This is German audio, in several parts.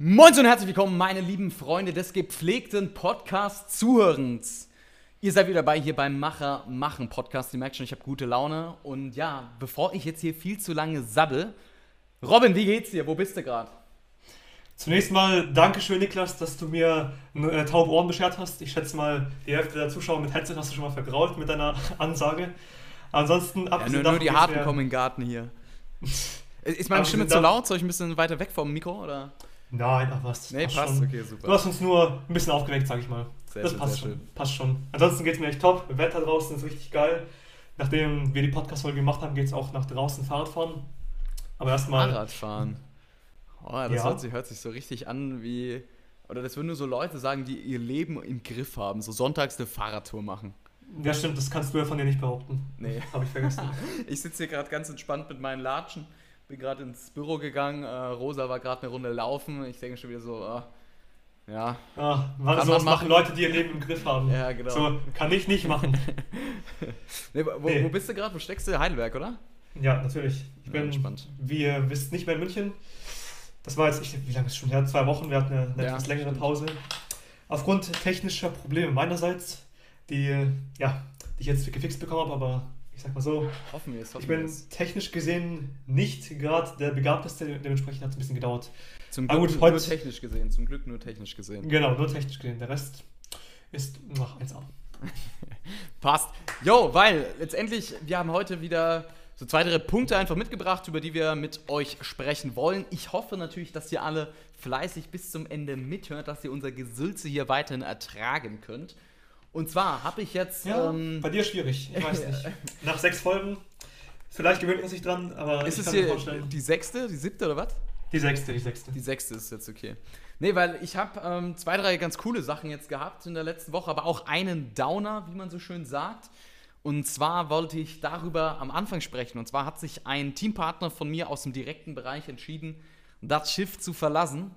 Moin und herzlich willkommen, meine lieben Freunde des gepflegten Podcast-Zuhörens. Ihr seid wieder dabei hier beim Macher machen Podcast. Ihr merkt schon, ich habe gute Laune. Und ja, bevor ich jetzt hier viel zu lange sabbel, Robin, wie geht's dir? Wo bist du gerade? Zunächst mal Dankeschön, Niklas, dass du mir äh, taube Ohren beschert hast. Ich schätze mal, die Hälfte der Zuschauer mit Headset hast du schon mal vergrault mit deiner Ansage. Ansonsten, ja, nur, nur die Harten kommen in den Garten hier. Ist meine Stimme zu laut? Soll ich ein bisschen weiter weg vom Mikro? Oder? Nein, ach was. Nee, passt, passt okay, super. Du hast uns nur ein bisschen aufgeweckt, sag ich mal. Sehr das schön, passt schon. Schön. Passt schon. Ansonsten geht es mir echt top. Wetter draußen ist richtig geil. Nachdem wir die Podcast-Folge gemacht haben, geht es auch nach draußen Fahrradfahren. Aber erstmal. Fahrradfahren. Oh, das ja. hört, sich, hört sich so richtig an wie. Oder das würden nur so Leute sagen, die ihr Leben im Griff haben. So sonntags eine Fahrradtour machen. Ja, stimmt, das kannst du ja von dir nicht behaupten. Nee. Habe ich vergessen. ich sitze hier gerade ganz entspannt mit meinen Latschen bin gerade ins Büro gegangen, äh, Rosa war gerade eine Runde laufen. Ich denke schon wieder so, äh, ja. Ah, was sowas machen Leute, die ihr Leben im Griff haben. Ja, genau. So kann ich nicht machen. nee, wo, nee. wo, bist du gerade? Wo steckst du? Heidelberg, oder? Ja, natürlich. Ich bin, entspannt. wie ihr wisst, nicht mehr in München. Das war jetzt, ich, wie lange ist es schon her? Zwei Wochen. Wir hatten eine, eine ja, etwas längere stimmt. Pause. Aufgrund technischer Probleme meinerseits, die, ja, die ich jetzt gefixt bekommen habe, aber ich sag mal so, hoffen wir es, hoffen ich bin technisch gesehen nicht gerade der Begabteste, dementsprechend hat es ein bisschen gedauert. Zum Glück gut, nur technisch gesehen, zum Glück nur technisch gesehen. Genau, nur technisch gesehen. Der Rest ist noch 1A. Passt. Jo, weil letztendlich, wir haben heute wieder so zwei, drei Punkte einfach mitgebracht, über die wir mit euch sprechen wollen. Ich hoffe natürlich, dass ihr alle fleißig bis zum Ende mithört, dass ihr unser Gesülze hier weiterhin ertragen könnt. Und zwar habe ich jetzt. Ja, ähm, bei dir schwierig, ich weiß nicht. Nach sechs Folgen, vielleicht gewöhnt man sich dran, aber ist ich es hier die sechste, die siebte oder was? Die sechste, die sechste. Die sechste ist jetzt okay. Nee, weil ich habe ähm, zwei, drei ganz coole Sachen jetzt gehabt in der letzten Woche, aber auch einen Downer, wie man so schön sagt. Und zwar wollte ich darüber am Anfang sprechen. Und zwar hat sich ein Teampartner von mir aus dem direkten Bereich entschieden, das Schiff zu verlassen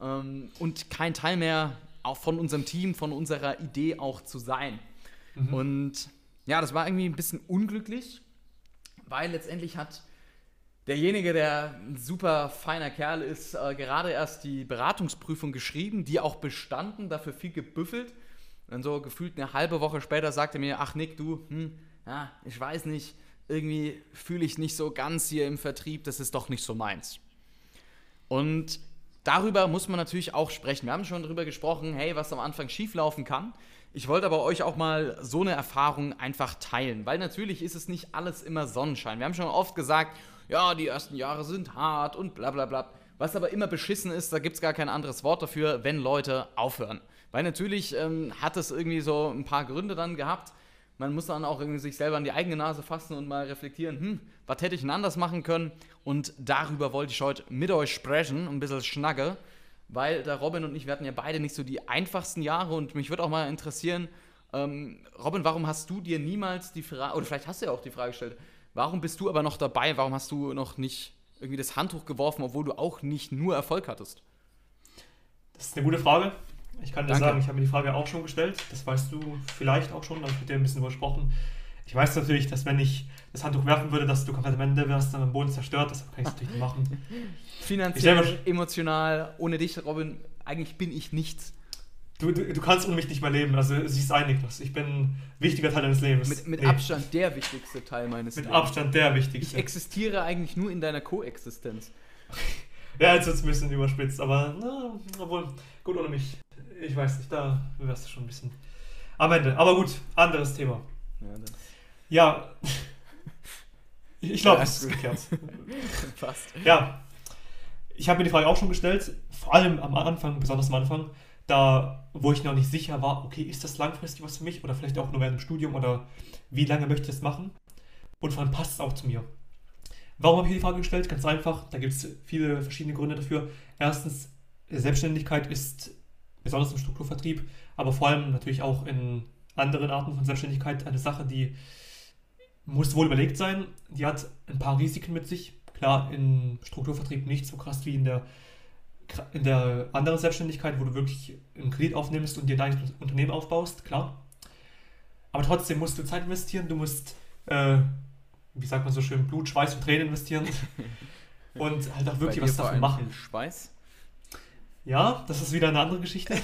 ähm, und kein Teil mehr auch von unserem Team, von unserer Idee auch zu sein. Mhm. Und ja, das war irgendwie ein bisschen unglücklich, weil letztendlich hat derjenige, der ein super feiner Kerl ist, äh, gerade erst die Beratungsprüfung geschrieben, die auch bestanden, dafür viel gebüffelt. Und dann so gefühlt eine halbe Woche später sagte er mir, ach Nick, du, hm, ja, ich weiß nicht, irgendwie fühle ich nicht so ganz hier im Vertrieb, das ist doch nicht so meins. Und darüber muss man natürlich auch sprechen. Wir haben schon darüber gesprochen, hey, was am Anfang schieflaufen kann. Ich wollte aber euch auch mal so eine Erfahrung einfach teilen, weil natürlich ist es nicht alles immer Sonnenschein. Wir haben schon oft gesagt, ja, die ersten Jahre sind hart und bla bla bla. Was aber immer beschissen ist, da gibt es gar kein anderes Wort dafür, wenn Leute aufhören. Weil natürlich ähm, hat es irgendwie so ein paar Gründe dann gehabt. Man muss dann auch irgendwie sich selber an die eigene Nase fassen und mal reflektieren, hm, was hätte ich denn anders machen können? Und darüber wollte ich heute mit euch sprechen, ein bisschen schnacke, weil der Robin und ich, wir hatten ja beide nicht so die einfachsten Jahre und mich würde auch mal interessieren, ähm, Robin, warum hast du dir niemals die Frage, oder vielleicht hast du ja auch die Frage gestellt, warum bist du aber noch dabei, warum hast du noch nicht irgendwie das Handtuch geworfen, obwohl du auch nicht nur Erfolg hattest? Das ist eine gute Frage. Ich kann dir Danke. sagen, ich habe mir die Frage auch schon gestellt. Das weißt du vielleicht auch schon, da habe ich mit dir ein bisschen übersprochen. Ich weiß natürlich, dass wenn ich das Handtuch werfen würde, dass du komplett am Ende wärst, dann am Boden zerstört. Das kann ich natürlich nicht machen. Finanziell, emotional, ohne dich, Robin, eigentlich bin ich nichts. Du, du, du, kannst ohne mich nicht mehr leben. Also siehst ein, Niklas. Ich bin ein wichtiger Teil deines Lebens. Mit, mit nee. Abstand der wichtigste Teil meines mit Lebens. Mit Abstand der wichtigste. Ich existiere eigentlich nur in deiner Koexistenz. ja, jetzt wird es ein bisschen überspitzt, aber na, obwohl, gut ohne mich. Ich weiß nicht, da wärst du schon ein bisschen am Ende. Aber gut, anderes Thema. Ja, ja. Ich glaube, ja, es ist gekehrt. Fast. Ja. Ich habe mir die Frage auch schon gestellt, vor allem am Anfang, besonders am Anfang, da, wo ich noch nicht sicher war, okay, ist das langfristig was für mich oder vielleicht auch nur während dem Studium oder wie lange möchte ich das machen? Und vor allem passt es auch zu mir. Warum habe ich die Frage gestellt? Ganz einfach, da gibt es viele verschiedene Gründe dafür. Erstens, Selbstständigkeit ist besonders im Strukturvertrieb, aber vor allem natürlich auch in anderen Arten von Selbstständigkeit eine Sache, die muss wohl überlegt sein. Die hat ein paar Risiken mit sich. Klar, im Strukturvertrieb nicht so krass wie in der, in der anderen Selbstständigkeit, wo du wirklich einen Kredit aufnimmst und dir dein Unternehmen aufbaust, klar. Aber trotzdem musst du Zeit investieren, du musst, äh, wie sagt man so schön, Blut, Schweiß und Tränen investieren und halt auch wirklich was davon machen. Schweiß? Ja, das ist wieder eine andere Geschichte.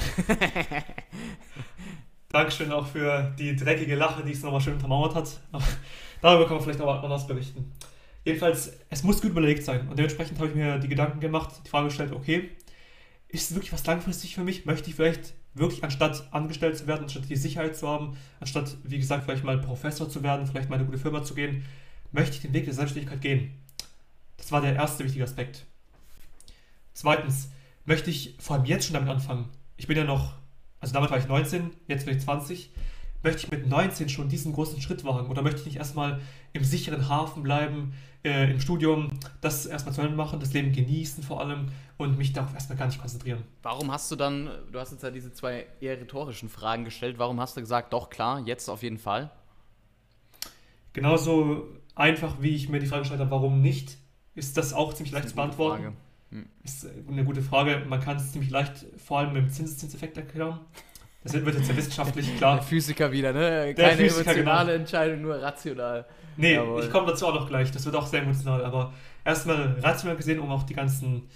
Dankeschön auch für die dreckige Lache, die es nochmal schön untermauert hat. Darüber kann man vielleicht auch anders berichten. Jedenfalls, es muss gut überlegt sein. Und dementsprechend habe ich mir die Gedanken gemacht, die Frage gestellt, okay, ist es wirklich was langfristig für mich? Möchte ich vielleicht wirklich anstatt angestellt zu werden, anstatt die Sicherheit zu haben, anstatt, wie gesagt, vielleicht mal Professor zu werden, vielleicht mal eine gute Firma zu gehen, möchte ich den Weg der Selbstständigkeit gehen? Das war der erste wichtige Aspekt. Zweitens, möchte ich vor allem jetzt schon damit anfangen? Ich bin ja noch, also damals war ich 19, jetzt bin ich 20 möchte ich mit 19 schon diesen großen Schritt wagen oder möchte ich nicht erstmal im sicheren Hafen bleiben, äh, im Studium, das erstmal zu Ende machen, das Leben genießen vor allem und mich darauf erstmal gar nicht konzentrieren. Warum hast du dann, du hast jetzt ja diese zwei eher rhetorischen Fragen gestellt, warum hast du gesagt, doch klar, jetzt auf jeden Fall? Genauso einfach, wie ich mir die Frage gestellt habe, warum nicht, ist das auch ziemlich leicht zu beantworten. Hm. Ist eine gute Frage. Man kann es ziemlich leicht vor allem mit dem Zinseszinseffekt erklären. Das wird jetzt ja wissenschaftlich klar. Der Physiker wieder, ne? Keine Physiker, emotionale genau. Entscheidung, nur rational. Nee, Jawohl. ich komme dazu auch noch gleich. Das wird auch sehr emotional. Aber erstmal rational gesehen, um auch die ganzen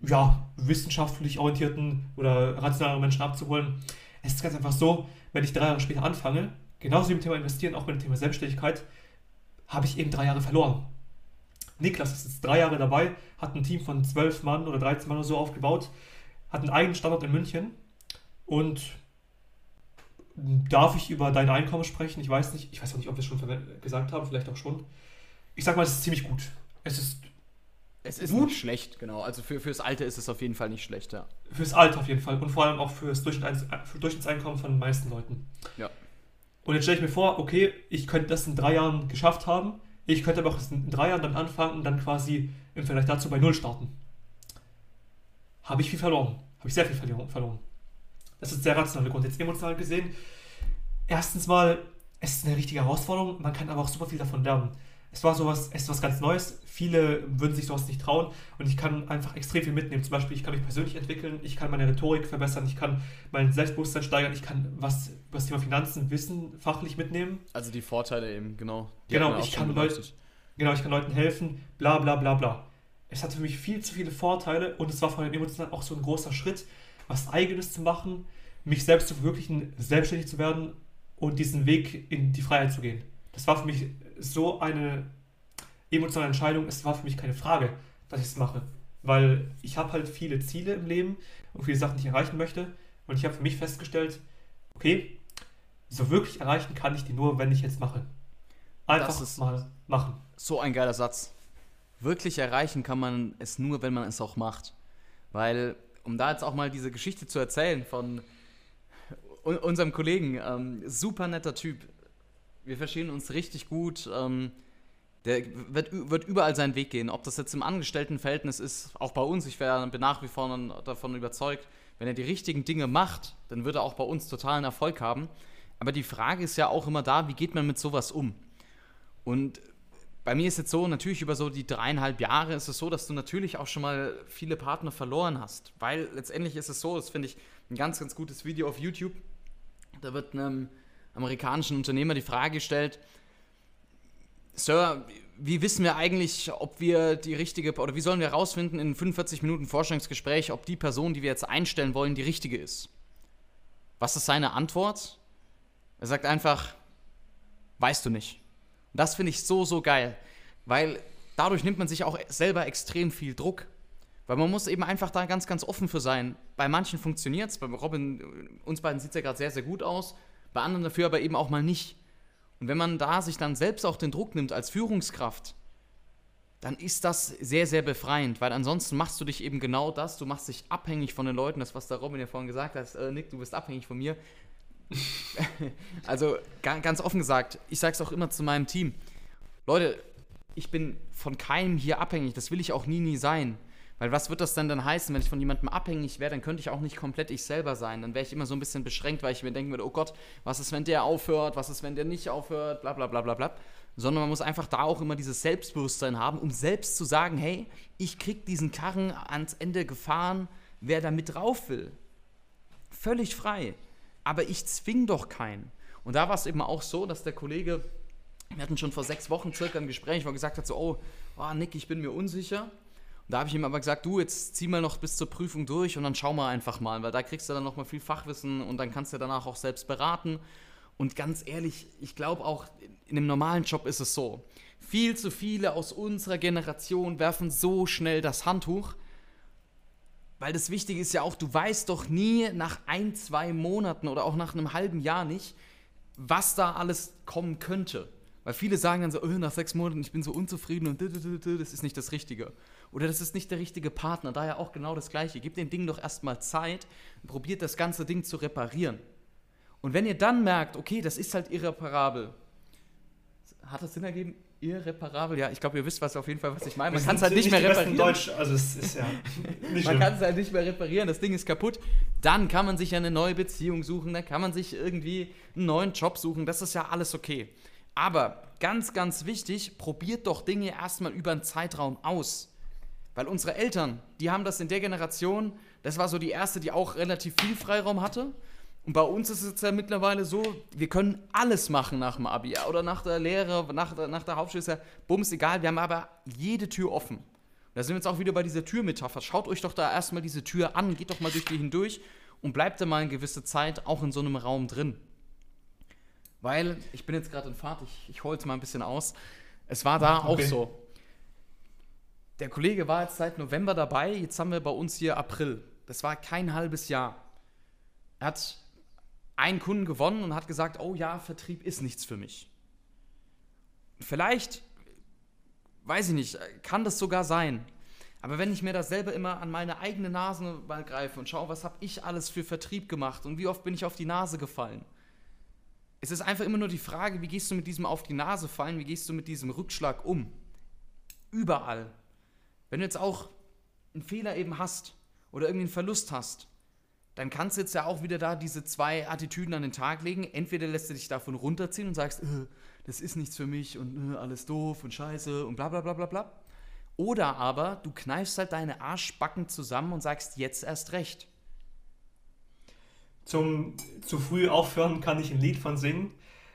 ja, wissenschaftlich orientierten oder rationalen Menschen abzuholen. Es ist ganz einfach so, wenn ich drei Jahre später anfange, genauso wie mit dem Thema Investieren, auch mit dem Thema Selbstständigkeit, habe ich eben drei Jahre verloren. Niklas ist jetzt drei Jahre dabei, hat ein Team von zwölf Mann oder 13 Mann oder so aufgebaut, hat einen eigenen Standort in München und darf ich über dein Einkommen sprechen? Ich weiß nicht. Ich weiß auch nicht, ob wir es schon gesagt haben, vielleicht auch schon. Ich sag mal, es ist ziemlich gut. Es ist. Es ist gut. nicht schlecht, genau. Also für, fürs Alter ist es auf jeden Fall nicht schlecht, ja. Fürs Alter auf jeden Fall. Und vor allem auch fürs Durchschnittseinkommen von den meisten Leuten. Ja. Und jetzt stelle ich mir vor, okay, ich könnte das in drei Jahren geschafft haben. Ich könnte aber auch in drei Jahren damit anfangen und dann quasi im Vergleich dazu bei Null starten. Habe ich viel verloren. Habe ich sehr viel verloren. Das ist der rationale Grund. Jetzt emotional gesehen, erstens mal, es ist eine richtige Herausforderung, man kann aber auch super viel davon lernen. Es war sowas, es ist was ganz Neues. Viele würden sich sowas nicht trauen und ich kann einfach extrem viel mitnehmen. Zum Beispiel, ich kann mich persönlich entwickeln, ich kann meine Rhetorik verbessern, ich kann mein Selbstbewusstsein steigern, ich kann was über das Thema Finanzen wissen, fachlich mitnehmen. Also die Vorteile eben, genau. Genau, ich kann Leute, genau, ich kann Leuten helfen, bla bla bla bla. Es hatte für mich viel zu viele Vorteile und es war vor allem emotional auch so ein großer Schritt, was Eigenes zu machen, mich selbst zu verwirklichen, selbstständig zu werden und diesen Weg in die Freiheit zu gehen. Das war für mich so eine emotionale Entscheidung. Es war für mich keine Frage, dass ich es mache. Weil ich habe halt viele Ziele im Leben und viele Sachen, die ich erreichen möchte. Und ich habe für mich festgestellt, okay, so wirklich erreichen kann ich die nur, wenn ich jetzt mache. Einfach mal machen. So ein geiler Satz. Wirklich erreichen kann man es nur, wenn man es auch macht. Weil um da jetzt auch mal diese Geschichte zu erzählen von unserem Kollegen, ähm, super netter Typ. Wir verstehen uns richtig gut. Ähm, der wird, wird überall seinen Weg gehen. Ob das jetzt im Angestelltenverhältnis ist, auch bei uns, ich wär, bin nach wie vor davon überzeugt, wenn er die richtigen Dinge macht, dann wird er auch bei uns totalen Erfolg haben. Aber die Frage ist ja auch immer da, wie geht man mit sowas um? Und bei mir ist es so, natürlich über so die dreieinhalb Jahre ist es so, dass du natürlich auch schon mal viele Partner verloren hast. Weil letztendlich ist es so, das finde ich ein ganz, ganz gutes Video auf YouTube. Da wird einem amerikanischen Unternehmer die Frage gestellt, Sir, wie wissen wir eigentlich, ob wir die richtige, oder wie sollen wir herausfinden in 45 Minuten Forschungsgespräch, ob die Person, die wir jetzt einstellen wollen, die richtige ist? Was ist seine Antwort? Er sagt einfach, weißt du nicht. Und das finde ich so, so geil, weil dadurch nimmt man sich auch selber extrem viel Druck. Weil man muss eben einfach da ganz, ganz offen für sein. Bei manchen funktioniert es, bei Robin, uns beiden sieht es ja gerade sehr, sehr gut aus, bei anderen dafür aber eben auch mal nicht. Und wenn man da sich dann selbst auch den Druck nimmt als Führungskraft, dann ist das sehr, sehr befreiend, weil ansonsten machst du dich eben genau das, du machst dich abhängig von den Leuten, das, was der Robin ja vorhin gesagt hat, äh, Nick, du bist abhängig von mir, also ganz offen gesagt, ich sage es auch immer zu meinem Team. Leute, ich bin von keinem hier abhängig. Das will ich auch nie, nie sein. Weil was wird das denn dann heißen, wenn ich von jemandem abhängig wäre, dann könnte ich auch nicht komplett ich selber sein. Dann wäre ich immer so ein bisschen beschränkt, weil ich mir denken würde, oh Gott, was ist, wenn der aufhört, was ist, wenn der nicht aufhört, bla bla bla bla bla. Sondern man muss einfach da auch immer dieses Selbstbewusstsein haben, um selbst zu sagen, hey, ich krieg diesen Karren ans Ende gefahren, wer da mit drauf will. Völlig frei aber ich zwing doch keinen. Und da war es eben auch so, dass der Kollege, wir hatten schon vor sechs Wochen circa ein Gespräch, wo er gesagt hat, so, oh, oh Nick, ich bin mir unsicher. Und da habe ich ihm aber gesagt, du, jetzt zieh mal noch bis zur Prüfung durch und dann schau mal einfach mal, weil da kriegst du dann nochmal viel Fachwissen und dann kannst du danach auch selbst beraten. Und ganz ehrlich, ich glaube auch, in einem normalen Job ist es so. Viel zu viele aus unserer Generation werfen so schnell das Handtuch, weil das Wichtige ist ja auch, du weißt doch nie nach ein, zwei Monaten oder auch nach einem halben Jahr nicht, was da alles kommen könnte. Weil viele sagen dann so, oh, nach sechs Monaten, ich bin so unzufrieden und das ist nicht das Richtige. Oder das ist nicht der richtige Partner. Daher auch genau das Gleiche. Gebt dem Ding doch erstmal Zeit und probiert das ganze Ding zu reparieren. Und wenn ihr dann merkt, okay, das ist halt irreparabel, hat das Sinn ergeben? Irreparabel? Ja, ich glaube, ihr wisst was auf jeden Fall, was ich meine. Man kann es halt nicht, nicht mehr reparieren. Deutsch, also es ist ja nicht Man kann es halt nicht mehr reparieren, das Ding ist kaputt. Dann kann man sich ja eine neue Beziehung suchen, dann kann man sich irgendwie einen neuen Job suchen. Das ist ja alles okay. Aber ganz, ganz wichtig, probiert doch Dinge erstmal über einen Zeitraum aus. Weil unsere Eltern, die haben das in der Generation, das war so die erste, die auch relativ viel Freiraum hatte. Und bei uns ist es ja mittlerweile so, wir können alles machen nach dem Abi oder nach der Lehre, nach der, nach der Hauptschule, ist ja bums egal, wir haben aber jede Tür offen. Da sind wir jetzt auch wieder bei dieser Türmetapher. Schaut euch doch da erstmal diese Tür an, geht doch mal durch die hindurch und bleibt da mal eine gewisse Zeit auch in so einem Raum drin. Weil, ich bin jetzt gerade in Fahrt, ich, ich hole es mal ein bisschen aus. Es war da okay. auch so. Der Kollege war jetzt seit November dabei, jetzt haben wir bei uns hier April. Das war kein halbes Jahr. Er hat einen Kunden gewonnen und hat gesagt, oh ja, Vertrieb ist nichts für mich. Vielleicht, weiß ich nicht, kann das sogar sein. Aber wenn ich mir das selber immer an meine eigene Nase mal greife und schaue, was habe ich alles für Vertrieb gemacht und wie oft bin ich auf die Nase gefallen, es ist einfach immer nur die Frage, wie gehst du mit diesem auf die Nase fallen, wie gehst du mit diesem Rückschlag um? Überall. Wenn du jetzt auch einen Fehler eben hast oder irgendwie einen Verlust hast, dann kannst du jetzt ja auch wieder da diese zwei Attitüden an den Tag legen. Entweder lässt du dich davon runterziehen und sagst, äh, das ist nichts für mich und äh, alles doof und scheiße und bla bla bla bla bla. Oder aber du kneifst halt deine Arschbacken zusammen und sagst jetzt erst recht zum zu früh aufhören kann ich ein Lied von singen.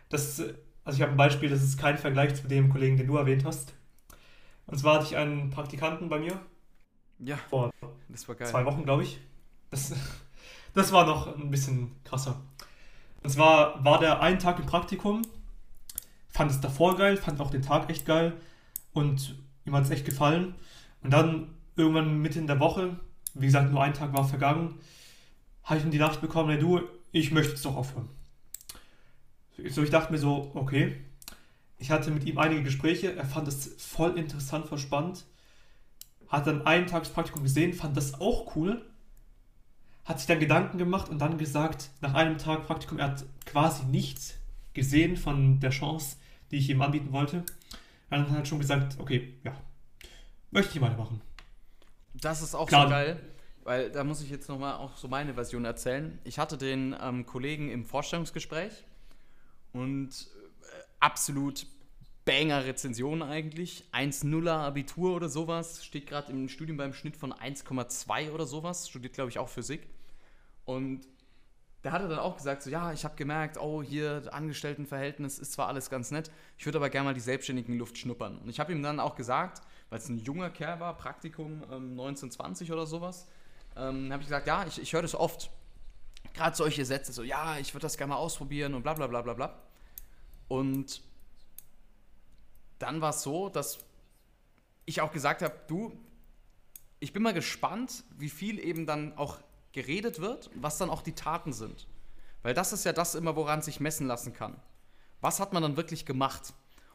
Das, also ich habe ein Beispiel, das ist kein Vergleich zu dem Kollegen, den du erwähnt hast. Und zwar hatte ich einen Praktikanten bei mir. Ja. Vor zwei Wochen, glaube ich. Das, das war noch ein bisschen krasser. Und zwar war der einen Tag im Praktikum, fand es davor geil, fand auch den Tag echt geil und ihm hat es echt gefallen. Und dann irgendwann mitten in der Woche, wie gesagt, nur ein Tag war vergangen, habe ich dann die Nachricht bekommen, hey du, ich möchte jetzt doch aufhören. So, ich dachte mir so, okay. Ich hatte mit ihm einige Gespräche, er fand es voll interessant, voll spannend. Hat dann einen Tagespraktikum gesehen, fand das auch cool. Hat sich dann Gedanken gemacht und dann gesagt, nach einem Tag Praktikum, er hat quasi nichts gesehen von der Chance, die ich ihm anbieten wollte. Er hat schon gesagt, okay, ja, möchte ich weitermachen. Das ist auch Klar, so geil weil da muss ich jetzt nochmal auch so meine Version erzählen. Ich hatte den ähm, Kollegen im Vorstellungsgespräch und absolut banger Rezension eigentlich. 1,0er Abitur oder sowas. Steht gerade im Studium beim Schnitt von 1,2 oder sowas. Studiert, glaube ich, auch Physik. Und der hatte dann auch gesagt, so ja, ich habe gemerkt, oh, hier Angestelltenverhältnis ist zwar alles ganz nett, ich würde aber gerne mal die selbstständigen Luft schnuppern. Und ich habe ihm dann auch gesagt, weil es ein junger Kerl war, Praktikum ähm, 1920 oder sowas, ähm, habe ich gesagt, ja, ich, ich höre das oft. Gerade solche Sätze, so, ja, ich würde das gerne mal ausprobieren und bla bla bla bla bla. Und dann war es so, dass ich auch gesagt habe, du, ich bin mal gespannt, wie viel eben dann auch geredet wird, was dann auch die Taten sind. Weil das ist ja das immer, woran sich messen lassen kann. Was hat man dann wirklich gemacht?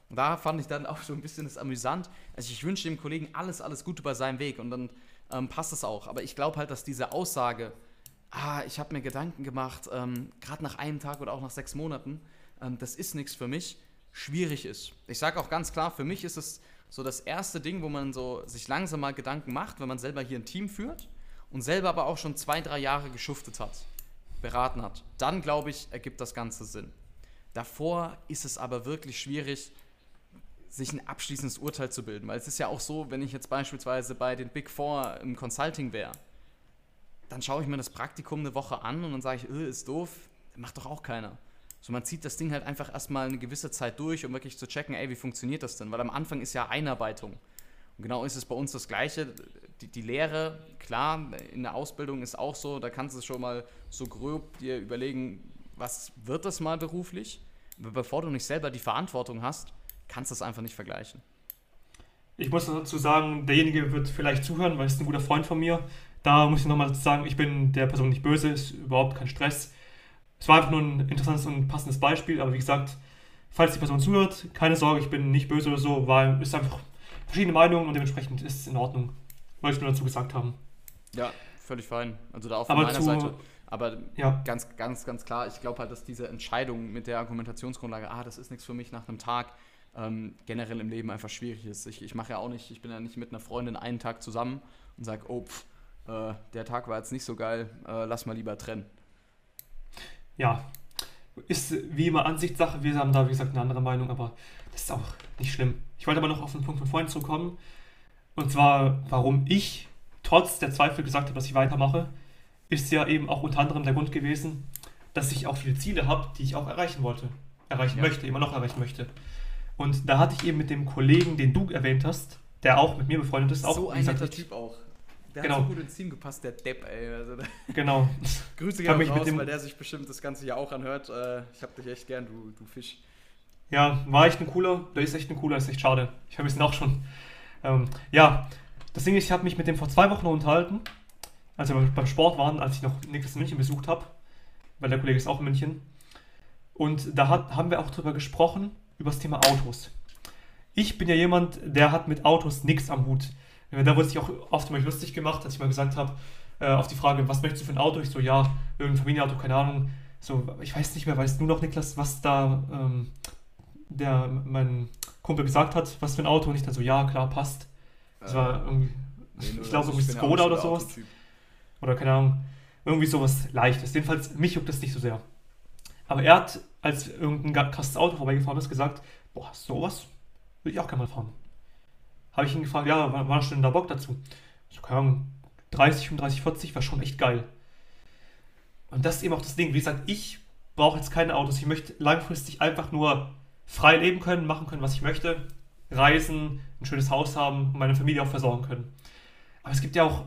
Und da fand ich dann auch so ein bisschen das amüsant. Also ich wünsche dem Kollegen alles, alles Gute bei seinem Weg. Und dann ähm, passt es auch. Aber ich glaube halt, dass diese Aussage, ah, ich habe mir Gedanken gemacht, ähm, gerade nach einem Tag oder auch nach sechs Monaten, ähm, das ist nichts für mich, schwierig ist. Ich sage auch ganz klar, für mich ist es so das erste Ding, wo man so sich langsam mal Gedanken macht, wenn man selber hier ein Team führt und selber aber auch schon zwei, drei Jahre geschuftet hat, beraten hat. Dann, glaube ich, ergibt das Ganze Sinn. Davor ist es aber wirklich schwierig, sich ein abschließendes Urteil zu bilden. Weil es ist ja auch so, wenn ich jetzt beispielsweise bei den Big Four im Consulting wäre, dann schaue ich mir das Praktikum eine Woche an und dann sage ich, öh, ist doof, macht doch auch keiner. So, man zieht das Ding halt einfach erstmal eine gewisse Zeit durch, um wirklich zu checken, ey, wie funktioniert das denn? Weil am Anfang ist ja Einarbeitung. Und genau ist es bei uns das Gleiche. Die, die Lehre, klar, in der Ausbildung ist auch so, da kannst du schon mal so grob dir überlegen, was wird das mal beruflich? Aber bevor du nicht selber die Verantwortung hast, kannst du es einfach nicht vergleichen. Ich muss dazu sagen, derjenige wird vielleicht zuhören, weil es ein guter Freund von mir. Da muss ich nochmal sagen, ich bin der Person nicht böse, ist überhaupt kein Stress. Es war einfach nur ein interessantes und passendes Beispiel, aber wie gesagt, falls die Person zuhört, keine Sorge, ich bin nicht böse oder so, weil es einfach verschiedene Meinungen und dementsprechend ist es in Ordnung. Wollte ich nur dazu gesagt haben. Ja, völlig fein. Also da auch von aber meiner zu, Seite. Aber ja. ganz, ganz, ganz klar, ich glaube halt, dass diese Entscheidung mit der Argumentationsgrundlage, ah, das ist nichts für mich nach einem Tag, ähm, generell im Leben einfach schwierig ist. Ich, ich mache ja auch nicht, ich bin ja nicht mit einer Freundin einen Tag zusammen und sage, oh, pff, äh, der Tag war jetzt nicht so geil, äh, lass mal lieber trennen. Ja, ist wie immer Ansichtssache. Wir haben da, wie gesagt, eine andere Meinung, aber das ist auch nicht schlimm. Ich wollte aber noch auf den Punkt von vorhin zurückkommen. Und zwar, warum ich trotz der Zweifel gesagt habe, dass ich weitermache, ist ja eben auch unter anderem der Grund gewesen, dass ich auch viele Ziele habe, die ich auch erreichen wollte, erreichen ja. möchte, immer noch erreichen möchte. Und da hatte ich eben mit dem Kollegen, den du erwähnt hast, der auch mit mir befreundet ist, auch so ein netter Typ auch. Der genau. hat so gut ins Team gepasst, der Depp, ey. Also, genau. Grüße gerne raus, weil der sich bestimmt das Ganze ja auch anhört. Äh, ich hab dich echt gern, du, du Fisch. Ja, war echt ein cooler. Der ist echt ein cooler, ist echt schade. Ich habe ihn auch schon. Ähm, ja, das Ding ist, ich habe mich mit dem vor zwei Wochen unterhalten, als wir beim Sport waren, als ich noch Niklas in München besucht habe, weil der Kollege ist auch in München. Und da hat, haben wir auch drüber gesprochen, über das Thema Autos. Ich bin ja jemand, der hat mit Autos nichts am Hut. Da wurde sich auch oft mal lustig gemacht, als ich mal gesagt habe, äh, auf die Frage, was möchtest du für ein Auto? Ich so, ja, irgendein Familienauto, keine Ahnung. So, ich weiß nicht mehr, weißt du noch, Niklas, was da ähm, der, mein Kumpel gesagt hat, was für ein Auto? Und ich dann so, ja, klar, passt. Das äh, war irgendwie, nee, ich glaube, irgendwie Skoda oder sowas. Oder keine Ahnung, irgendwie sowas Leichtes. Jedenfalls, mich juckt das nicht so sehr. Aber er hat, als irgendein krasses Auto vorbeigefahren ist, gesagt, boah, sowas will ich auch gerne mal fahren habe ich ihn gefragt, ja, wann, wann hast du denn da Bock dazu? So, keine Ahnung, 30, 35, 40 war schon echt geil. Und das ist eben auch das Ding. Wie gesagt, ich brauche jetzt keine Autos. Ich möchte langfristig einfach nur frei leben können, machen können, was ich möchte, reisen, ein schönes Haus haben und meine Familie auch versorgen können. Aber es gibt ja auch,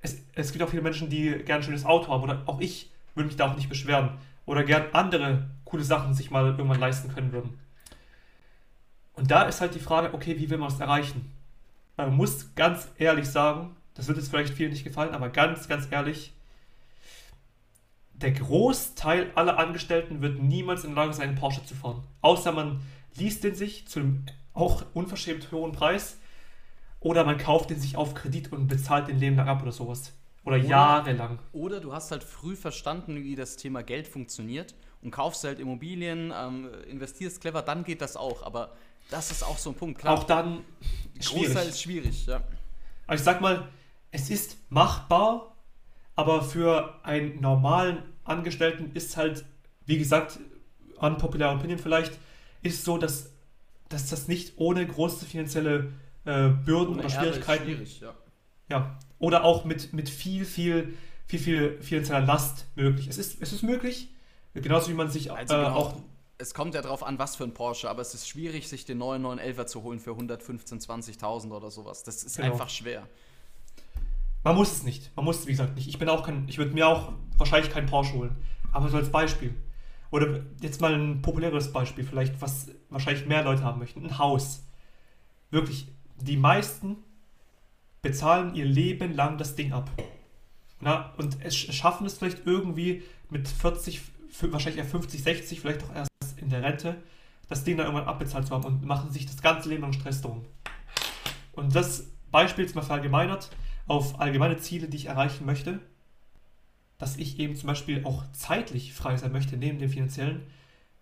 es, es gibt auch viele Menschen, die gerne ein schönes Auto haben. Oder auch ich würde mich da auch nicht beschweren. Oder gern andere coole Sachen sich mal irgendwann leisten können würden. Und da ist halt die Frage, okay, wie will man das erreichen? Man muss ganz ehrlich sagen, das wird jetzt vielleicht vielen nicht gefallen, aber ganz, ganz ehrlich, der Großteil aller Angestellten wird niemals in der Lage sein, einen Porsche zu fahren. Außer man liest den sich zu einem auch unverschämt hohen Preis oder man kauft den sich auf Kredit und bezahlt den Leben lang ab oder sowas. Oder, oder jahrelang. Oder du hast halt früh verstanden, wie das Thema Geld funktioniert und kaufst halt Immobilien, ähm, investierst clever, dann geht das auch. Aber das ist auch so ein Punkt, klar. Auch dann schwierig. Großteil ist schwierig, ja. Also ich sag mal, es ist machbar, aber für einen normalen Angestellten ist halt, wie gesagt, unpopular Opinion vielleicht, ist so, dass, dass das nicht ohne große finanzielle äh, Bürden ohne oder Schwierigkeiten. Schwierig, ja. ja. Oder auch mit, mit viel, viel, viel, viel finanzieller Last möglich. Es ist, es ist möglich, genauso wie man sich äh, auch es kommt ja darauf an, was für ein Porsche, aber es ist schwierig, sich den neuen 911er zu holen für 115, 20.000 oder sowas. Das ist genau. einfach schwer. Man muss es nicht. Man muss es, wie gesagt, nicht. Ich bin auch kein, ich würde mir auch wahrscheinlich keinen Porsche holen. Aber so als Beispiel. Oder jetzt mal ein populäres Beispiel, vielleicht, was wahrscheinlich mehr Leute haben möchten. Ein Haus. Wirklich, die meisten bezahlen ihr Leben lang das Ding ab. Na, und es schaffen es vielleicht irgendwie mit 40, wahrscheinlich eher 50, 60, vielleicht auch erst in der Rente, das Ding dann irgendwann abbezahlt zu haben und machen sich das ganze Leben lang Stress drum. Und das Beispiel ist mal verallgemeinert auf allgemeine Ziele, die ich erreichen möchte, dass ich eben zum Beispiel auch zeitlich frei sein möchte, neben dem finanziellen,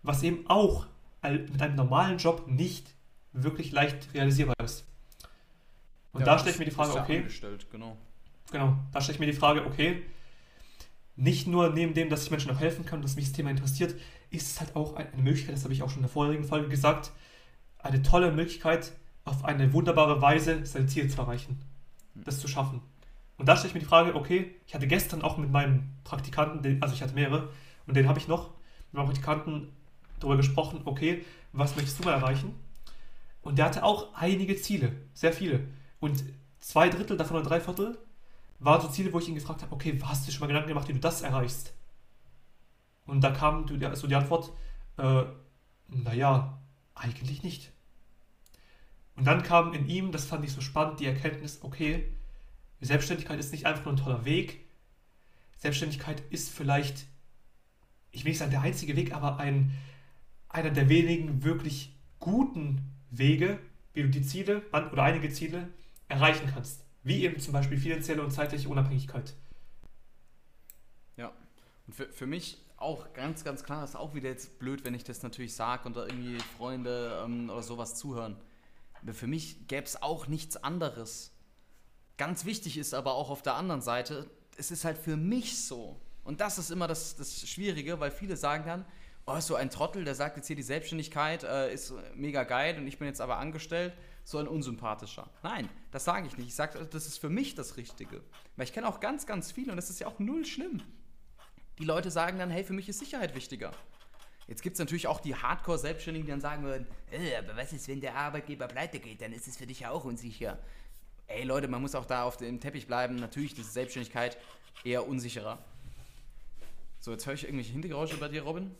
was eben auch mit einem normalen Job nicht wirklich leicht realisierbar ist. Und ja, da stelle ich mir die Frage, okay. Genau. genau, da stelle ich mir die Frage, okay, nicht nur neben dem, dass ich Menschen auch helfen kann, dass mich das Thema interessiert, ist es halt auch eine Möglichkeit, das habe ich auch schon in der vorherigen Folge gesagt, eine tolle Möglichkeit, auf eine wunderbare Weise sein Ziel zu erreichen, das zu schaffen. Und da stelle ich mir die Frage, okay, ich hatte gestern auch mit meinem Praktikanten, also ich hatte mehrere, und den habe ich noch, mit meinem Praktikanten darüber gesprochen, okay, was möchtest du mal erreichen? Und der hatte auch einige Ziele, sehr viele. Und zwei Drittel davon oder drei Viertel waren so Ziele, wo ich ihn gefragt habe, okay, hast du schon mal Gedanken gemacht, wie du das erreichst? Und da kam so die Antwort, äh, naja, eigentlich nicht. Und dann kam in ihm, das fand ich so spannend, die Erkenntnis, okay, Selbstständigkeit ist nicht einfach nur ein toller Weg. Selbstständigkeit ist vielleicht, ich will nicht sagen der einzige Weg, aber ein, einer der wenigen wirklich guten Wege, wie du die Ziele oder einige Ziele erreichen kannst. Wie eben zum Beispiel finanzielle und zeitliche Unabhängigkeit. Ja, und für, für mich auch ganz, ganz klar, ist auch wieder jetzt blöd, wenn ich das natürlich sage und da irgendwie Freunde ähm, oder sowas zuhören. Für mich gäbe es auch nichts anderes. Ganz wichtig ist aber auch auf der anderen Seite, es ist halt für mich so. Und das ist immer das, das Schwierige, weil viele sagen dann, oh, so ein Trottel, der sagt jetzt hier, die Selbstständigkeit äh, ist mega geil und ich bin jetzt aber angestellt, so ein unsympathischer. Nein, das sage ich nicht. Ich sage, das ist für mich das Richtige. Weil ich kenne auch ganz, ganz viele und das ist ja auch null schlimm. Die Leute sagen dann, hey, für mich ist Sicherheit wichtiger. Jetzt gibt es natürlich auch die Hardcore-Selbstständigen, die dann sagen würden, äh, aber was ist, wenn der Arbeitgeber pleite geht, dann ist es für dich ja auch unsicher. Ey Leute, man muss auch da auf dem Teppich bleiben. Natürlich ist Selbstständigkeit eher unsicherer. So, jetzt höre ich irgendwelche Hintergeräusche bei dir, Robin.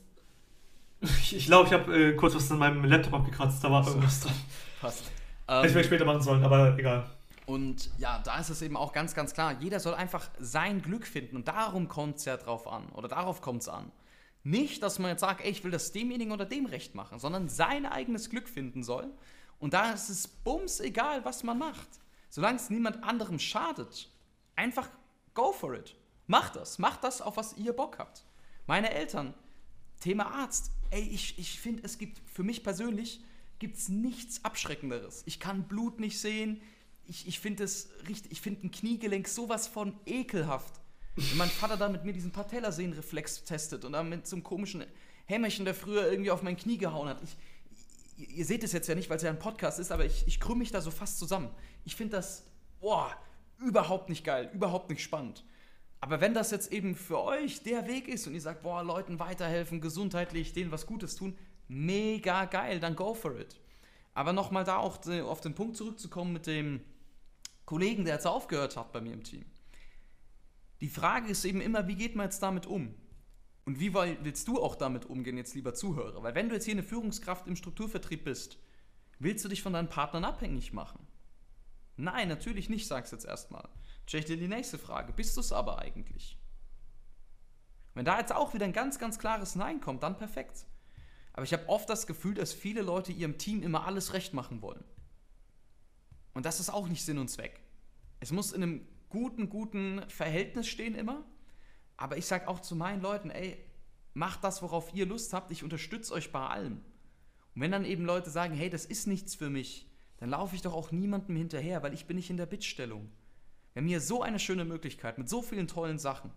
Ich glaube, ich habe äh, kurz was an meinem Laptop abgekratzt, da war so. irgendwas dran. Passt. Hätte ich vielleicht später machen sollen, aber egal. Und ja, da ist es eben auch ganz, ganz klar, jeder soll einfach sein Glück finden und darum kommt es ja drauf an oder darauf kommt es an. Nicht, dass man jetzt sagt, ey, ich will das demjenigen oder dem recht machen, sondern sein eigenes Glück finden soll. Und da ist es bums egal, was man macht. Solange es niemand anderem schadet, einfach go for it. Macht das. Macht das, auf was ihr Bock habt. Meine Eltern, Thema Arzt. Ey, ich, ich finde, es gibt für mich persönlich gibt's nichts Abschreckenderes. Ich kann Blut nicht sehen. Ich, ich finde es richtig, ich finde ein Kniegelenk sowas von ekelhaft. Wenn mein Vater da mit mir diesen Patellasehnenreflex testet und dann mit so einem komischen Hämmerchen, der früher irgendwie auf mein Knie gehauen hat. Ich, ihr seht es jetzt ja nicht, weil es ja ein Podcast ist, aber ich, ich krümme mich da so fast zusammen. Ich finde das, boah, überhaupt nicht geil, überhaupt nicht spannend. Aber wenn das jetzt eben für euch der Weg ist und ihr sagt, boah, Leuten weiterhelfen, gesundheitlich, denen was Gutes tun, mega geil, dann go for it. Aber nochmal da auch auf den Punkt zurückzukommen mit dem Kollegen, der jetzt aufgehört hat bei mir im Team. Die Frage ist eben immer, wie geht man jetzt damit um? Und wie willst du auch damit umgehen, jetzt lieber Zuhörer? Weil wenn du jetzt hier eine Führungskraft im Strukturvertrieb bist, willst du dich von deinen Partnern abhängig machen? Nein, natürlich nicht, sagst du jetzt erstmal. Ich dir die nächste Frage. Bist du es aber eigentlich? Wenn da jetzt auch wieder ein ganz, ganz klares Nein kommt, dann perfekt. Aber ich habe oft das Gefühl, dass viele Leute ihrem Team immer alles recht machen wollen. Und das ist auch nicht Sinn und Zweck. Es muss in einem guten, guten Verhältnis stehen immer. Aber ich sage auch zu meinen Leuten, ey, macht das, worauf ihr Lust habt. Ich unterstütze euch bei allem. Und wenn dann eben Leute sagen, hey, das ist nichts für mich, dann laufe ich doch auch niemandem hinterher, weil ich bin nicht in der Bittstellung. Wir haben hier so eine schöne Möglichkeit mit so vielen tollen Sachen.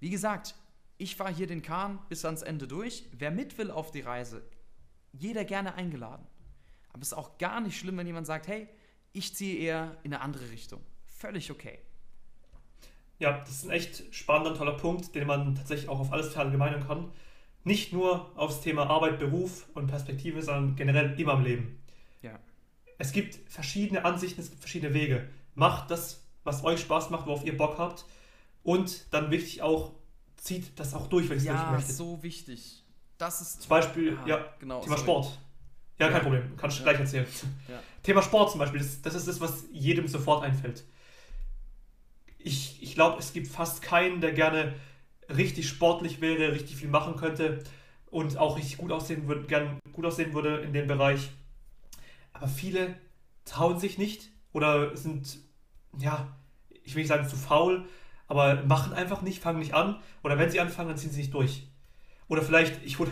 Wie gesagt, ich fahre hier den Kahn bis ans Ende durch. Wer mit will auf die Reise, jeder gerne eingeladen. Aber es ist auch gar nicht schlimm, wenn jemand sagt, hey, ich ziehe eher in eine andere Richtung. Völlig okay. Ja, das ist ein echt spannender, toller Punkt, den man tatsächlich auch auf alles verallgemeinern kann. Nicht nur aufs Thema Arbeit, Beruf und Perspektive, sondern generell immer im Leben. Ja. Es gibt verschiedene Ansichten, es gibt verschiedene Wege. Macht das, was euch Spaß macht, worauf ihr Bock habt. Und dann wichtig auch, zieht das auch durch, wenn ihr es ja, möchtet. Ja, so wichtig. Das ist. Zum Beispiel, ah, ja, genau, Thema sorry. Sport. Ja, ja, kein Problem. Kannst du ja. gleich erzählen. Ja. Thema Sport zum Beispiel, das, das, ist das, was jedem sofort einfällt. Ich, ich glaube, es gibt fast keinen, der gerne richtig sportlich wäre, richtig viel machen könnte und auch richtig gut aussehen würde, gern gut aussehen würde in dem Bereich. Aber viele trauen sich nicht oder sind, ja, ich will nicht sagen zu faul, aber machen einfach nicht, fangen nicht an. Oder wenn sie anfangen, dann ziehen sie nicht durch. Oder vielleicht, ich wurde,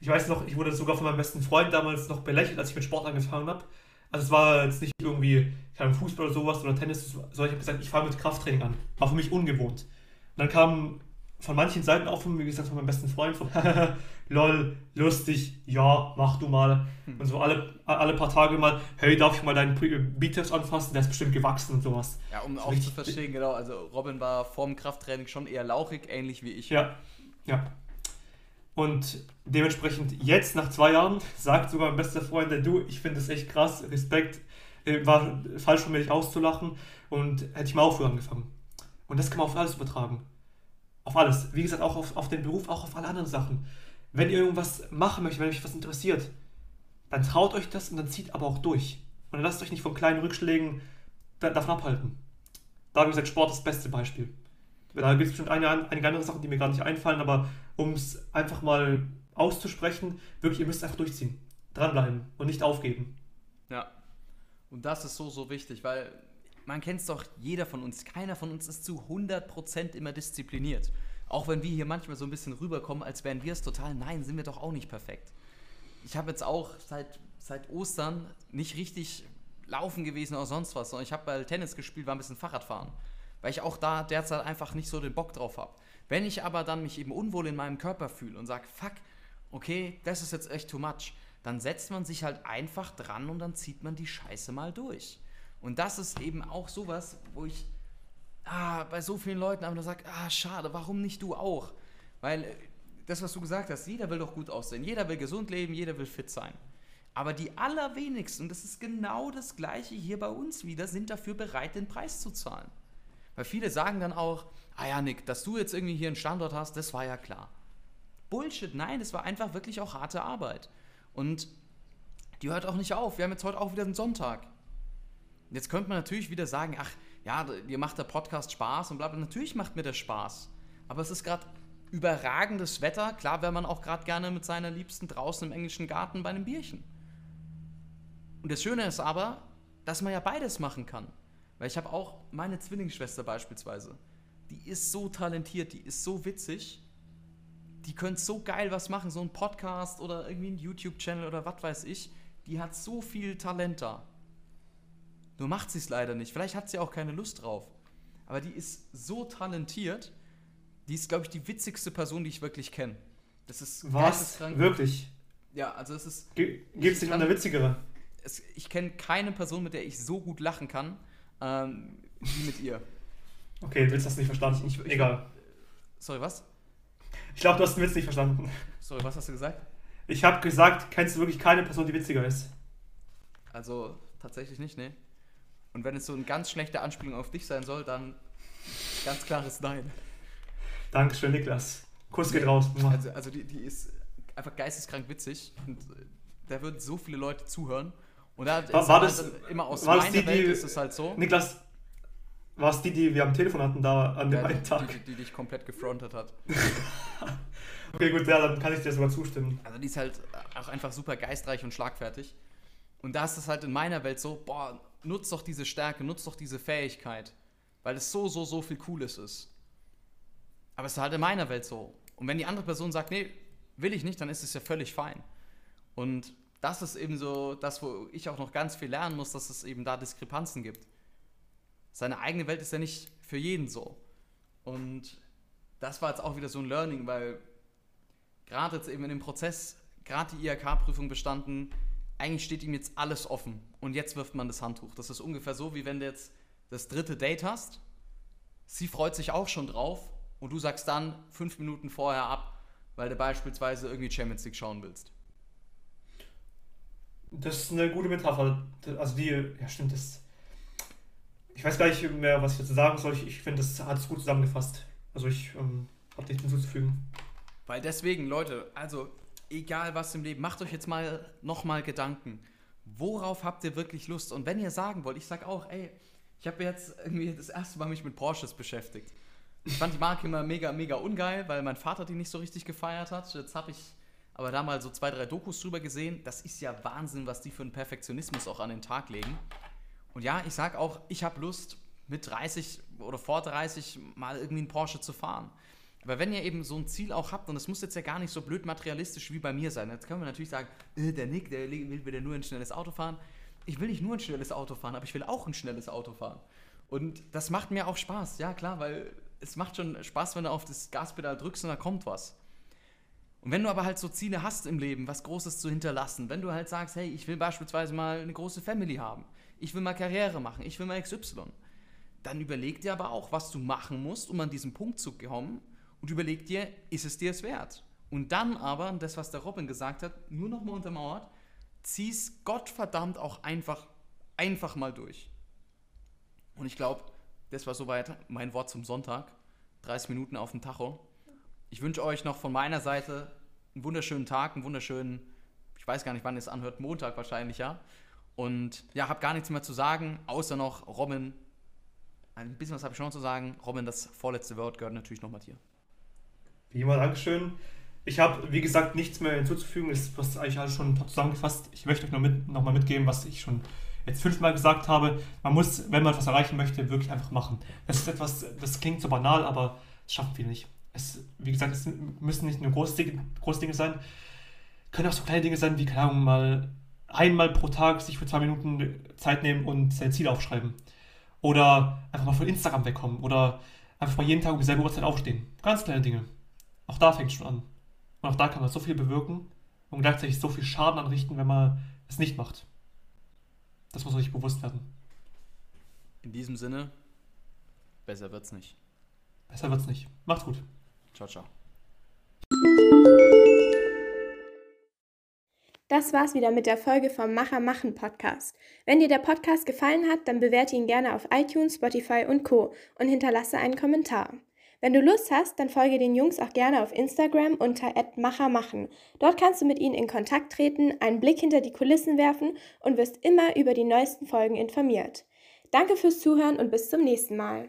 ich weiß noch, ich wurde sogar von meinem besten Freund damals noch belächelt, als ich mit Sport angefangen habe. Also es war jetzt nicht irgendwie kein Fußball oder sowas oder Tennis, sondern ich habe gesagt, ich fange mit Krafttraining an. War für mich ungewohnt. Und dann kam von manchen Seiten auch von mir gesagt, von meinem besten Freund, von lol, lustig, ja, mach du mal. Hm. Und so alle, alle paar Tage mal, hey, darf ich mal deinen Bizeps anfassen? Der ist bestimmt gewachsen und sowas. Ja, um auch zu verstehen, genau, also Robin war vorm Krafttraining schon eher lauchig, ähnlich wie ich. Ja, ja. Und dementsprechend jetzt, nach zwei Jahren, sagt sogar mein bester Freund, du, ich finde das echt krass, Respekt, äh, war falsch von mir, dich auszulachen und hätte ich mal auch früher angefangen. Und das kann man auf alles übertragen. Auf alles. Wie gesagt, auch auf, auf den Beruf, auch auf alle anderen Sachen. Wenn ihr irgendwas machen möchtet, wenn euch was interessiert, dann traut euch das und dann zieht aber auch durch. Und dann lasst euch nicht von kleinen Rückschlägen davon abhalten. Da, wie gesagt, Sport ist das beste Beispiel. Da gibt es bestimmt eine, einige andere Sachen, die mir gar nicht einfallen, aber um es einfach mal auszusprechen, wirklich, ihr müsst einfach durchziehen. Dranbleiben und nicht aufgeben. Ja. Und das ist so, so wichtig, weil man kennt es doch, jeder von uns, keiner von uns ist zu 100% immer diszipliniert. Auch wenn wir hier manchmal so ein bisschen rüberkommen, als wären wir es total, nein, sind wir doch auch nicht perfekt. Ich habe jetzt auch seit, seit Ostern nicht richtig laufen gewesen oder sonst was, sondern ich habe bei Tennis gespielt, war ein bisschen Fahrradfahren weil ich auch da derzeit einfach nicht so den Bock drauf habe. Wenn ich aber dann mich eben unwohl in meinem Körper fühle und sage, fuck, okay, das ist jetzt echt too much, dann setzt man sich halt einfach dran und dann zieht man die Scheiße mal durch. Und das ist eben auch sowas, wo ich ah, bei so vielen Leuten einfach nur sage, ah, schade, warum nicht du auch? Weil äh, das, was du gesagt hast, jeder will doch gut aussehen, jeder will gesund leben, jeder will fit sein. Aber die allerwenigsten, und das ist genau das gleiche hier bei uns wieder, sind dafür bereit, den Preis zu zahlen. Weil viele sagen dann auch, ah ja, Nick, dass du jetzt irgendwie hier einen Standort hast, das war ja klar. Bullshit, nein, es war einfach wirklich auch harte Arbeit. Und die hört auch nicht auf. Wir haben jetzt heute auch wieder einen Sonntag. Jetzt könnte man natürlich wieder sagen, ach ja, dir macht der Podcast Spaß und bla bla. Natürlich macht mir der Spaß. Aber es ist gerade überragendes Wetter. Klar wäre man auch gerade gerne mit seiner Liebsten draußen im englischen Garten bei einem Bierchen. Und das Schöne ist aber, dass man ja beides machen kann. Weil ich habe auch meine Zwillingsschwester beispielsweise. Die ist so talentiert, die ist so witzig. Die könnte so geil was machen, so ein Podcast oder irgendwie ein YouTube-Channel oder was weiß ich. Die hat so viel Talent da. Nur macht sie es leider nicht. Vielleicht hat sie auch keine Lust drauf. Aber die ist so talentiert. Die ist, glaube ich, die witzigste Person, die ich wirklich kenne. Das ist Was? Wirklich? Ja, also es ist. Gibt es nicht eine witzigere? Es, ich kenne keine Person, mit der ich so gut lachen kann ähm, wie mit ihr. Okay, du willst das nicht verstanden. Ich, ich, Egal. Sorry, was? Ich glaube, du hast den Witz nicht verstanden. Sorry, was hast du gesagt? Ich habe gesagt, kennst du wirklich keine Person, die witziger ist? Also, tatsächlich nicht, ne? Und wenn es so eine ganz schlechte Anspielung auf dich sein soll, dann ganz klares Nein. Dankeschön, Niklas. Kuss geht raus. Also, also die, die ist einfach geisteskrank witzig und äh, da würden so viele Leute zuhören. Und da war, war das, halt immer aus war meiner die, Welt die, ist es halt so. Niklas, war es die, die wir am Telefon hatten da an dem ja, einen Tag? Die, die, die dich komplett gefrontet hat. okay, gut, ja, dann kann ich dir sogar zustimmen. Also die ist halt auch einfach super geistreich und schlagfertig. Und da ist es halt in meiner Welt so, boah, nutzt doch diese Stärke, nutzt doch diese Fähigkeit. Weil es so, so, so viel Cooles ist. Aber es ist halt in meiner Welt so. Und wenn die andere Person sagt, nee, will ich nicht, dann ist es ja völlig fein. Und das ist eben so das, wo ich auch noch ganz viel lernen muss, dass es eben da Diskrepanzen gibt. Seine eigene Welt ist ja nicht für jeden so. Und das war jetzt auch wieder so ein Learning, weil gerade jetzt eben in dem Prozess, gerade die IHK-Prüfung bestanden, eigentlich steht ihm jetzt alles offen und jetzt wirft man das Handtuch. Das ist ungefähr so, wie wenn du jetzt das dritte Date hast. Sie freut sich auch schon drauf und du sagst dann fünf Minuten vorher ab, weil du beispielsweise irgendwie Champions League schauen willst. Das ist eine gute Metapher. Also die, ja stimmt, das. Ich weiß gar nicht mehr, was ich dazu sagen soll. Ich, ich finde, das hat es gut zusammengefasst. Also ich ähm, habe nichts hinzuzufügen. Weil deswegen, Leute, also egal was im Leben, macht euch jetzt mal nochmal Gedanken. Worauf habt ihr wirklich Lust? Und wenn ihr sagen wollt, ich sag auch, ey, ich habe jetzt irgendwie das erste Mal mich mit Porsches beschäftigt. Ich fand die Marke immer mega, mega ungeil, weil mein Vater die nicht so richtig gefeiert hat. Jetzt habe ich aber da mal so zwei, drei Dokus drüber gesehen. Das ist ja Wahnsinn, was die für einen Perfektionismus auch an den Tag legen. Und ja, ich sag auch, ich habe Lust, mit 30 oder vor 30 mal irgendwie einen Porsche zu fahren. Aber wenn ihr eben so ein Ziel auch habt, und es muss jetzt ja gar nicht so blöd materialistisch wie bei mir sein, jetzt können wir natürlich sagen, äh, der Nick, der will wieder nur ein schnelles Auto fahren. Ich will nicht nur ein schnelles Auto fahren, aber ich will auch ein schnelles Auto fahren. Und das macht mir auch Spaß, ja klar, weil es macht schon Spaß, wenn du auf das Gaspedal drückst und da kommt was. Und wenn du aber halt so Ziele hast im Leben, was Großes zu hinterlassen, wenn du halt sagst, hey, ich will beispielsweise mal eine große Family haben, ich will mal Karriere machen, ich will mal XY, dann überleg dir aber auch, was du machen musst, um an diesen Punkt zu kommen und überleg dir, ist es dir es wert? Und dann aber, das, was der Robin gesagt hat, nur nochmal untermauert, zieh's Gottverdammt auch einfach einfach mal durch. Und ich glaube, das war soweit mein Wort zum Sonntag. 30 Minuten auf dem Tacho. Ich wünsche euch noch von meiner Seite einen wunderschönen Tag, einen wunderschönen, ich weiß gar nicht, wann ihr es anhört, Montag wahrscheinlich, ja. Und ja, habe gar nichts mehr zu sagen, außer noch Robin. Ein bisschen was habe ich schon zu sagen. Robin, das vorletzte Wort gehört natürlich nochmal dir. Wie immer, Dankeschön. Ich habe, wie gesagt, nichts mehr hinzuzufügen. Es ist eigentlich alles schon zusammengefasst. Ich möchte euch noch, mit, noch mal mitgeben, was ich schon jetzt fünfmal gesagt habe. Man muss, wenn man etwas erreichen möchte, wirklich einfach machen. Das ist etwas, das klingt so banal, aber das schaffen viele nicht. Es, wie gesagt, es müssen nicht nur große Dinge, große Dinge sein, können auch so kleine Dinge sein, wie, keine Ahnung, mal einmal pro Tag sich für zwei Minuten Zeit nehmen und sein Ziel aufschreiben. Oder einfach mal von Instagram wegkommen. Oder einfach mal jeden Tag um dieselbe Uhrzeit aufstehen. Ganz kleine Dinge. Auch da fängt es schon an. Und auch da kann man so viel bewirken und gleichzeitig so viel Schaden anrichten, wenn man es nicht macht. Das muss man sich bewusst werden. In diesem Sinne, besser wird's nicht. Besser wird's nicht. Macht's gut. Ciao, ciao. Das war's wieder mit der Folge vom Macher machen Podcast. Wenn dir der Podcast gefallen hat, dann bewerte ihn gerne auf iTunes, Spotify und Co. und hinterlasse einen Kommentar. Wenn du Lust hast, dann folge den Jungs auch gerne auf Instagram unter @machermachen. Dort kannst du mit ihnen in Kontakt treten, einen Blick hinter die Kulissen werfen und wirst immer über die neuesten Folgen informiert. Danke fürs Zuhören und bis zum nächsten Mal.